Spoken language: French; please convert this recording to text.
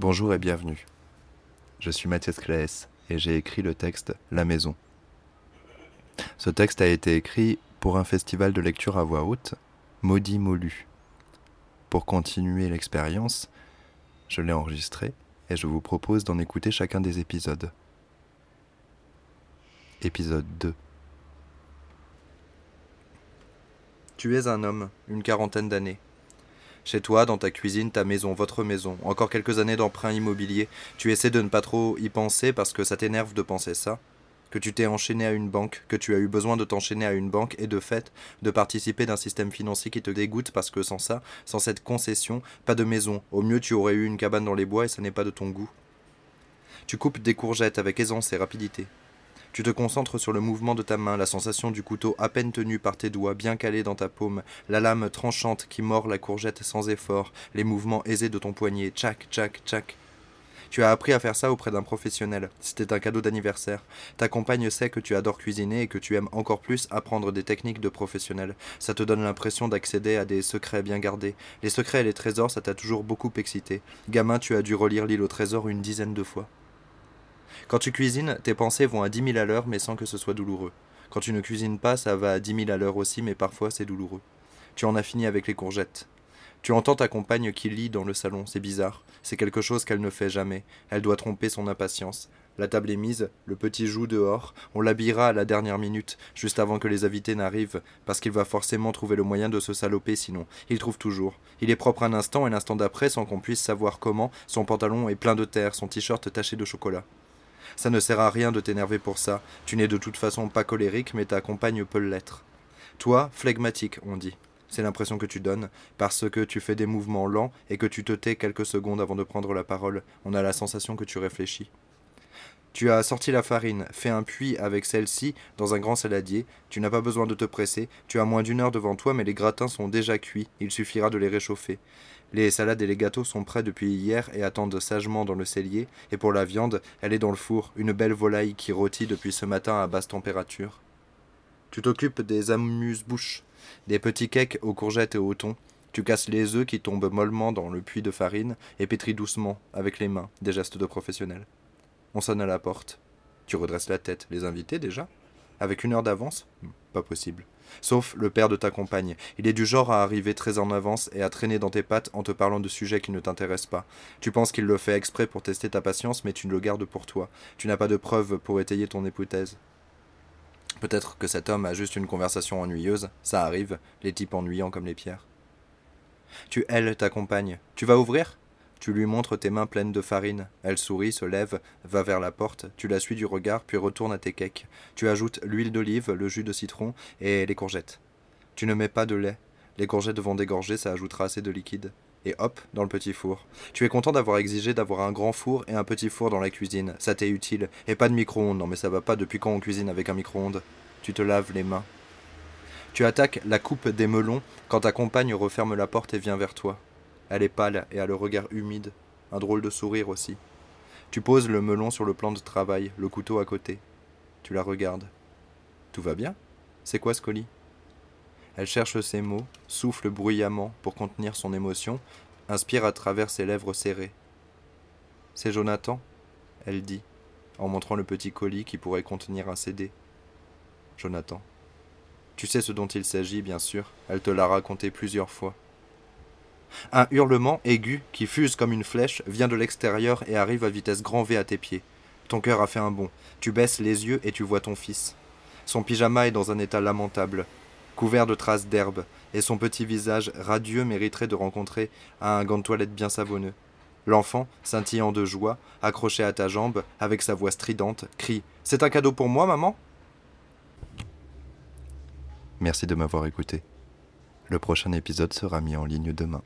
Bonjour et bienvenue. Je suis Mathias Claes et j'ai écrit le texte La Maison. Ce texte a été écrit pour un festival de lecture à voix haute, Maudit Molu. Pour continuer l'expérience, je l'ai enregistré et je vous propose d'en écouter chacun des épisodes. Épisode 2 Tu es un homme, une quarantaine d'années. Chez toi, dans ta cuisine, ta maison, votre maison, encore quelques années d'emprunt immobilier, tu essaies de ne pas trop y penser parce que ça t'énerve de penser ça, que tu t'es enchaîné à une banque, que tu as eu besoin de t'enchaîner à une banque et de fait de participer d'un système financier qui te dégoûte parce que sans ça, sans cette concession, pas de maison, au mieux tu aurais eu une cabane dans les bois et ça n'est pas de ton goût. Tu coupes des courgettes avec aisance et rapidité. Tu te concentres sur le mouvement de ta main, la sensation du couteau à peine tenu par tes doigts, bien calé dans ta paume, la lame tranchante qui mord la courgette sans effort, les mouvements aisés de ton poignet, tchac, tchac, tchac. Tu as appris à faire ça auprès d'un professionnel. C'était un cadeau d'anniversaire. Ta compagne sait que tu adores cuisiner et que tu aimes encore plus apprendre des techniques de professionnel. Ça te donne l'impression d'accéder à des secrets bien gardés. Les secrets et les trésors, ça t'a toujours beaucoup excité. Gamin, tu as dû relire l'île au trésor une dizaine de fois. Quand tu cuisines, tes pensées vont à dix mille à l'heure, mais sans que ce soit douloureux. Quand tu ne cuisines pas, ça va à dix mille à l'heure aussi, mais parfois c'est douloureux. Tu en as fini avec les courgettes. Tu entends ta compagne qui lit dans le salon, c'est bizarre. C'est quelque chose qu'elle ne fait jamais. Elle doit tromper son impatience. La table est mise, le petit joue dehors, on l'habillera à la dernière minute, juste avant que les invités n'arrivent, parce qu'il va forcément trouver le moyen de se saloper sinon. Il trouve toujours. Il est propre un instant et l'instant d'après sans qu'on puisse savoir comment, son pantalon est plein de terre, son t-shirt taché de chocolat. Ça ne sert à rien de t'énerver pour ça. Tu n'es de toute façon pas colérique, mais ta compagne peut l'être. Toi, flegmatique, on dit. C'est l'impression que tu donnes, parce que tu fais des mouvements lents et que tu te tais quelques secondes avant de prendre la parole. On a la sensation que tu réfléchis. Tu as sorti la farine, fait un puits avec celle-ci dans un grand saladier. Tu n'as pas besoin de te presser. Tu as moins d'une heure devant toi, mais les gratins sont déjà cuits. Il suffira de les réchauffer. Les salades et les gâteaux sont prêts depuis hier et attendent sagement dans le cellier. Et pour la viande, elle est dans le four, une belle volaille qui rôtit depuis ce matin à basse température. Tu t'occupes des amuse-bouches, des petits cakes aux courgettes et au thon. Tu casses les œufs qui tombent mollement dans le puits de farine et pétris doucement, avec les mains, des gestes de professionnel. On sonne à la porte. Tu redresses la tête. Les invités déjà Avec une heure d'avance Pas possible. Sauf le père de ta compagne. Il est du genre à arriver très en avance et à traîner dans tes pattes en te parlant de sujets qui ne t'intéressent pas. Tu penses qu'il le fait exprès pour tester ta patience, mais tu le gardes pour toi. Tu n'as pas de preuves pour étayer ton hypothèse. Peut-être que cet homme a juste une conversation ennuyeuse, ça arrive, les types ennuyants comme les pierres. Tu ailes ta compagne. Tu vas ouvrir? Tu lui montres tes mains pleines de farine. Elle sourit, se lève, va vers la porte. Tu la suis du regard, puis retourne à tes cakes. Tu ajoutes l'huile d'olive, le jus de citron et les courgettes. Tu ne mets pas de lait. Les courgettes vont dégorger, ça ajoutera assez de liquide. Et hop, dans le petit four. Tu es content d'avoir exigé d'avoir un grand four et un petit four dans la cuisine. Ça t'est utile. Et pas de micro-ondes. Non mais ça va pas depuis quand on cuisine avec un micro-ondes. Tu te laves les mains. Tu attaques la coupe des melons quand ta compagne referme la porte et vient vers toi. Elle est pâle et a le regard humide, un drôle de sourire aussi. Tu poses le melon sur le plan de travail, le couteau à côté. Tu la regardes. Tout va bien? C'est quoi ce colis? Elle cherche ses mots, souffle bruyamment pour contenir son émotion, inspire à travers ses lèvres serrées. C'est Jonathan elle dit, en montrant le petit colis qui pourrait contenir un CD. Jonathan. Tu sais ce dont il s'agit, bien sûr, elle te l'a raconté plusieurs fois. Un hurlement aigu, qui fuse comme une flèche, vient de l'extérieur et arrive à vitesse grand V à tes pieds. Ton cœur a fait un bond. Tu baisses les yeux et tu vois ton fils. Son pyjama est dans un état lamentable, couvert de traces d'herbe, et son petit visage radieux mériterait de rencontrer un gant de toilette bien savonneux. L'enfant, scintillant de joie, accroché à ta jambe, avec sa voix stridente, crie C'est un cadeau pour moi, maman Merci de m'avoir écouté. Le prochain épisode sera mis en ligne demain.